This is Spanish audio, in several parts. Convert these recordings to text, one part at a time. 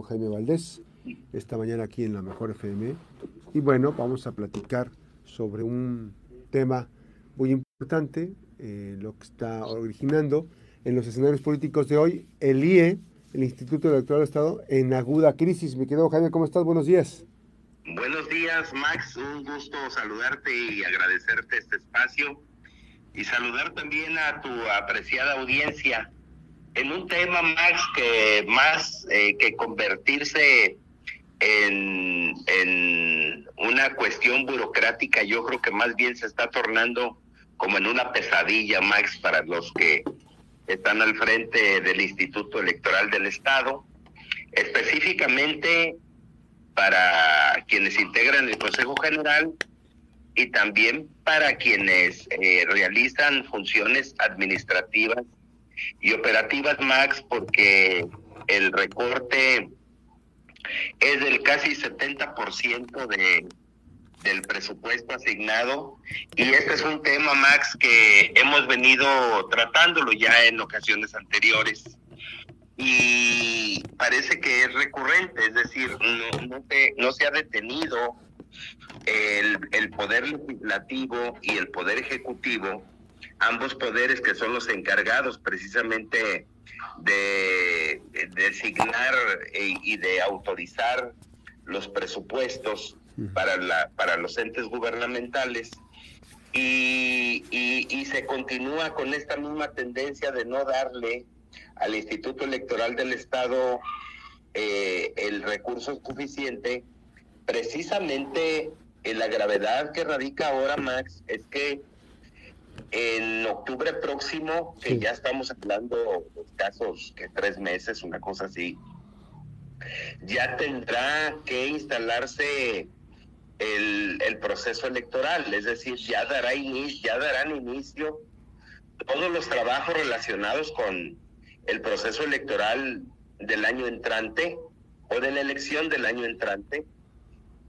Jaime Valdés, esta mañana aquí en la Mejor FM. Y bueno, vamos a platicar sobre un tema muy importante, eh, lo que está originando en los escenarios políticos de hoy, el IE, el Instituto Electoral de Estado, en aguda crisis. Mi querido Jaime, ¿cómo estás? Buenos días. Buenos días, Max. Un gusto saludarte y agradecerte este espacio. Y saludar también a tu apreciada audiencia en un tema, Max, que más eh, que convertirse en, en una cuestión burocrática, yo creo que más bien se está tornando como en una pesadilla, Max, para los que están al frente del Instituto Electoral del Estado, específicamente para quienes integran el Consejo General y también para quienes eh, realizan funciones administrativas y operativas Max porque el recorte es del casi 70% de del presupuesto asignado. Y este es un tema Max que hemos venido tratándolo ya en ocasiones anteriores. Y parece que es recurrente, es decir, no, no, se, no se ha detenido el, el poder legislativo y el poder ejecutivo ambos poderes que son los encargados precisamente de, designar e, y de autorizar los presupuestos para, la, para los entes gubernamentales. Y, y, se continúa con esta misma tendencia de no darle al Instituto Electoral del Estado eh, el recurso suficiente, precisamente en la gravedad que radica ahora, Max, es que en octubre próximo, que ya estamos hablando de casos que tres meses, una cosa así, ya tendrá que instalarse el, el proceso electoral, es decir, ya dará inicio, ya darán inicio todos los trabajos relacionados con el proceso electoral del año entrante o de la elección del año entrante.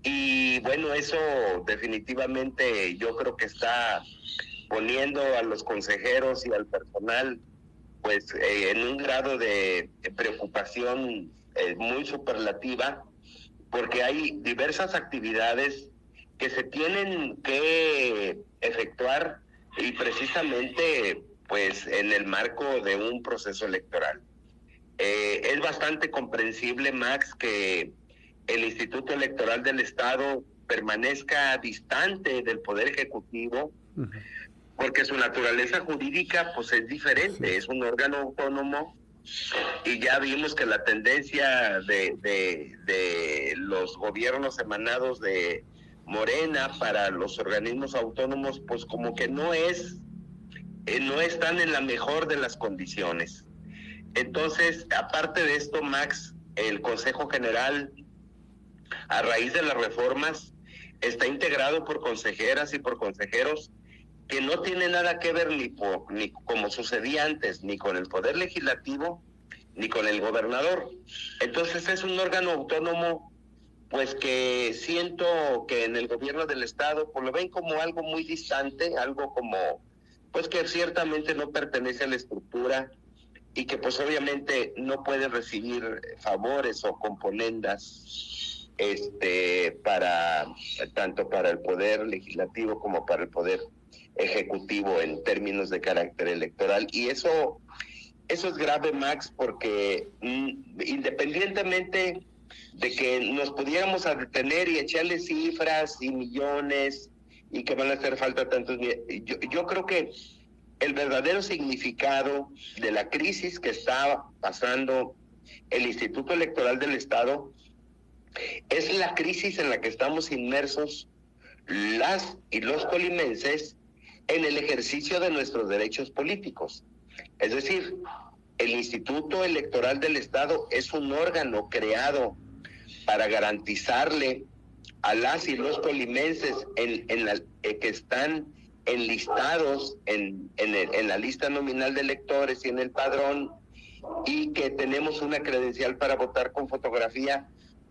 Y bueno, eso definitivamente yo creo que está poniendo a los consejeros y al personal pues eh, en un grado de, preocupación eh, muy superlativa porque hay diversas actividades que se tienen que efectuar y precisamente pues en el marco de un proceso electoral. Eh, es bastante comprensible, Max, que el Instituto Electoral del Estado permanezca distante del Poder Ejecutivo, porque su naturaleza jurídica pues es diferente, es un órgano autónomo y ya vimos que la tendencia de, de, los gobiernos emanados de Morena para los organismos autónomos pues como que no es, eh, no están en la mejor de las condiciones. Entonces, aparte de esto, Max, el Consejo General, a raíz de las reformas, está integrado por consejeras y por consejeros que no tiene nada que ver ni, ni como sucedía antes, ni con el Poder Legislativo, ni con el gobernador. Entonces es un órgano autónomo, pues que siento que en el gobierno del Estado pues lo ven como algo muy distante, algo como, pues que ciertamente no pertenece a la estructura y que pues obviamente no puede recibir favores o componendas este para tanto para el poder legislativo como para el poder ejecutivo en términos de carácter electoral. Y eso, eso es grave, Max, porque mm, independientemente de que nos pudiéramos detener y echarle cifras y millones y que van a hacer falta tantos yo, yo creo que el verdadero significado de la crisis que está pasando el Instituto Electoral del Estado es la crisis en la que estamos inmersos las y los colimenses en el ejercicio de nuestros derechos políticos. Es decir, el Instituto Electoral del Estado es un órgano creado para garantizarle a las y los colimenses eh, que están enlistados en, en, en la lista nominal de electores y en el padrón y que tenemos una credencial para votar con fotografía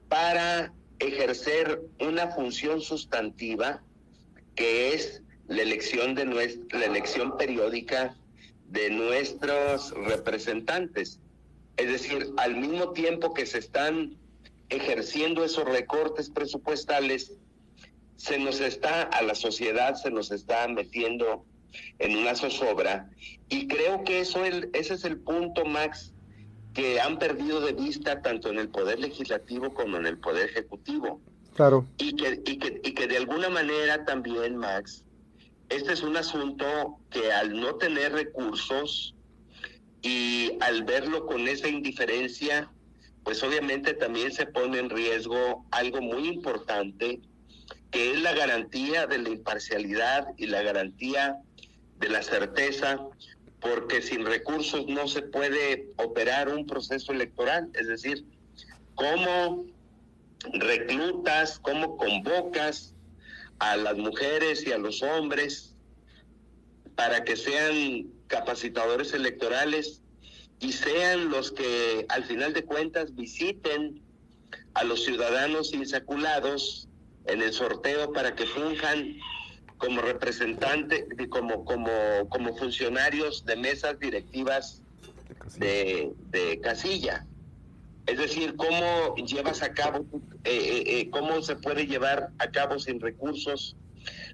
para ejercer una función sustantiva que es la elección de nuestra, la elección periódica de nuestros representantes. Es decir, al mismo tiempo que se están ejerciendo esos recortes presupuestales, se nos está, a la sociedad se nos está metiendo en una zozobra. Y creo que eso ese es el punto, Max, que han perdido de vista tanto en el Poder Legislativo como en el Poder Ejecutivo. Claro. Y que, y que, y que de alguna manera también, Max, este es un asunto que al no tener recursos y al verlo con esa indiferencia, pues obviamente también se pone en riesgo algo muy importante, que es la garantía de la imparcialidad y la garantía de la certeza, porque sin recursos no se puede operar un proceso electoral, es decir, cómo reclutas, cómo convocas a las mujeres y a los hombres para que sean capacitadores electorales y sean los que al final de cuentas visiten a los ciudadanos insaculados en el sorteo para que funjan como representantes, como, como, como funcionarios de mesas directivas de, de casilla. Es decir, cómo llevas a cabo, eh, eh, eh, cómo se puede llevar a cabo sin recursos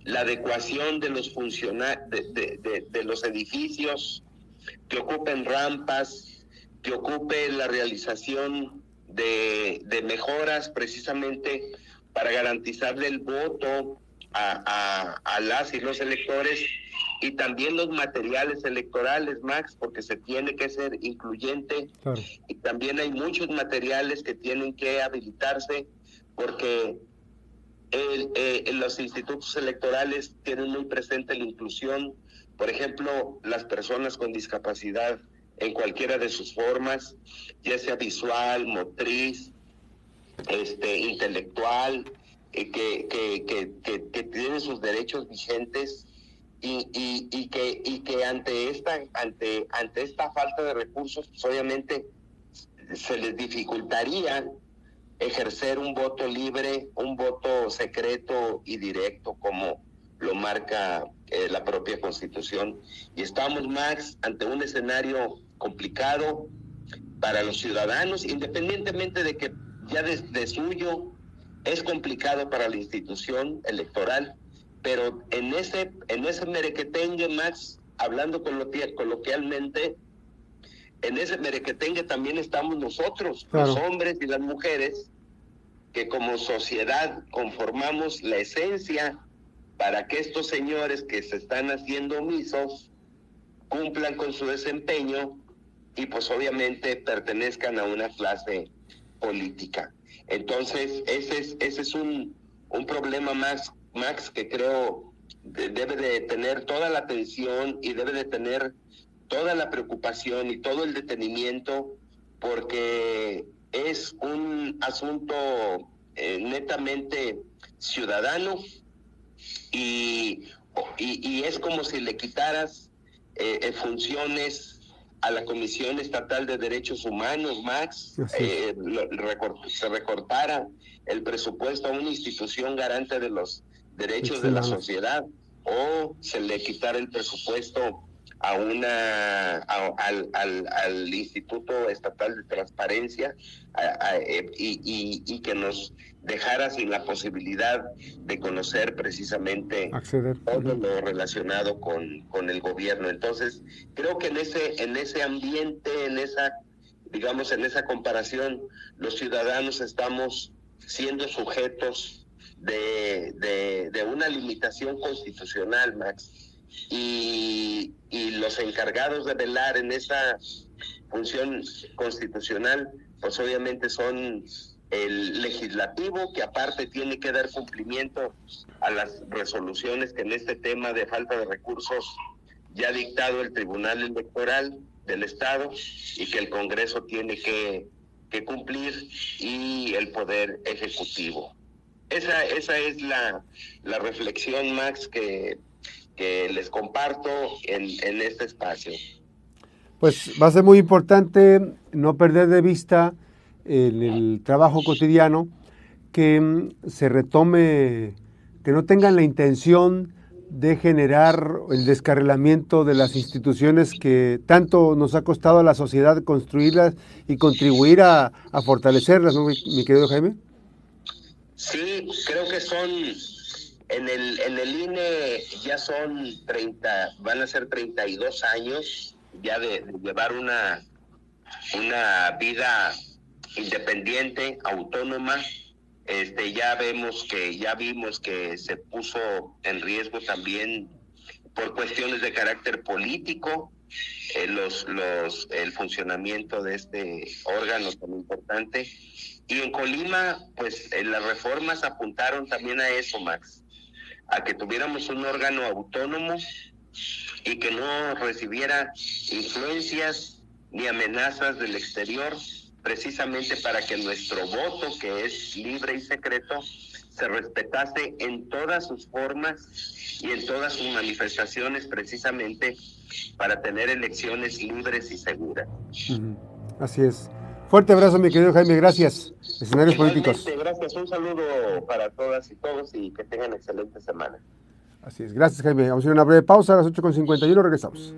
la adecuación de los funcionarios, de, los edificios que ocupen rampas, que ocupe la realización de, mejoras precisamente para garantizarle el voto a, las y los electores y también los materiales electorales, Max, porque se tiene que ser incluyente. Y también hay muchos materiales que tienen que habilitarse porque el, eh, los institutos electorales tienen muy presente la inclusión, por ejemplo, las personas con discapacidad en cualquiera de sus formas, ya sea visual, motriz, este, intelectual, eh, que, que, que, que, tienen sus derechos vigentes y, y, y, que, y que ante esta, ante, ante esta falta de recursos, pues obviamente se les dificultaría ejercer un voto libre, un voto secreto y directo como lo marca eh, la propia constitución. Y estamos, Max, ante un escenario complicado para los ciudadanos, independientemente de que ya desde suyo es complicado para la institución electoral, pero en ese, en ese merequetengue, Max, hablando coloquialmente, en ese merequetengue también estamos nosotros, los hombres y las mujeres, que como sociedad conformamos la esencia para que estos señores que se están haciendo omisos cumplan con su desempeño y pues obviamente pertenezcan a una clase política. Entonces, ese es, ese es un, un problema más, Max, que creo debe de tener toda la atención y debe de tener toda la preocupación y todo el detenimiento porque es un asunto eh, netamente ciudadano y, y, es como si le quitaras eh, eh, funciones a la Comisión Estatal de Derechos Humanos, Max, eh, se recortara el presupuesto a una institución garante de los derechos de la sociedad o se le quitara el presupuesto a una al, al, al, Instituto Estatal de Transparencia eh, y, y, que nos dejara sin la posibilidad de conocer precisamente todo lo relacionado con, con el gobierno. Entonces, creo que en ese, en ese ambiente, en esa, digamos, en esa comparación, los ciudadanos estamos siendo sujetos de una limitación constitucional, Max y, los encargados de velar en esa función constitucional, pues obviamente son el legislativo, que aparte tiene que dar cumplimiento a las resoluciones que en este tema de falta de recursos ya ha dictado el Tribunal Electoral del Estado y que el Congreso tiene que cumplir y el Poder Ejecutivo. Esa, esa es la, la reflexión, Max, que que les comparto en, en este espacio. Pues va a ser muy importante no perder de vista en el trabajo cotidiano que mm, se retome, que no tengan la intención de generar el descarrilamiento de las instituciones que tanto nos ha costado a la sociedad construirlas y contribuir a, fortalecerlas, ¿no, mi, querido Jaime? Sí, creo que son, en el, en el INE ya son 30, van a ser 32 años ya de, de llevar una, una vida independiente, autónoma, este, ya vemos que, ya vimos que se puso en riesgo también por cuestiones de carácter político eh, el funcionamiento de este órgano tan importante. Y en Colima, pues eh, las reformas apuntaron también a eso, Max, a que tuviéramos un órgano autónomo y que no recibiera influencias ni amenazas del exterior precisamente para que nuestro voto, que es libre y secreto, se respetase en todas sus formas y en todas sus manifestaciones, precisamente para tener elecciones libres y seguras. Así es. Fuerte abrazo, mi querido Jaime, gracias. Escenarios políticos. Gracias, un saludo para todas y todos y que tengan excelente semana. Así es, gracias Jaime. Vamos a ir a una breve pausa a las 8.51, regresamos.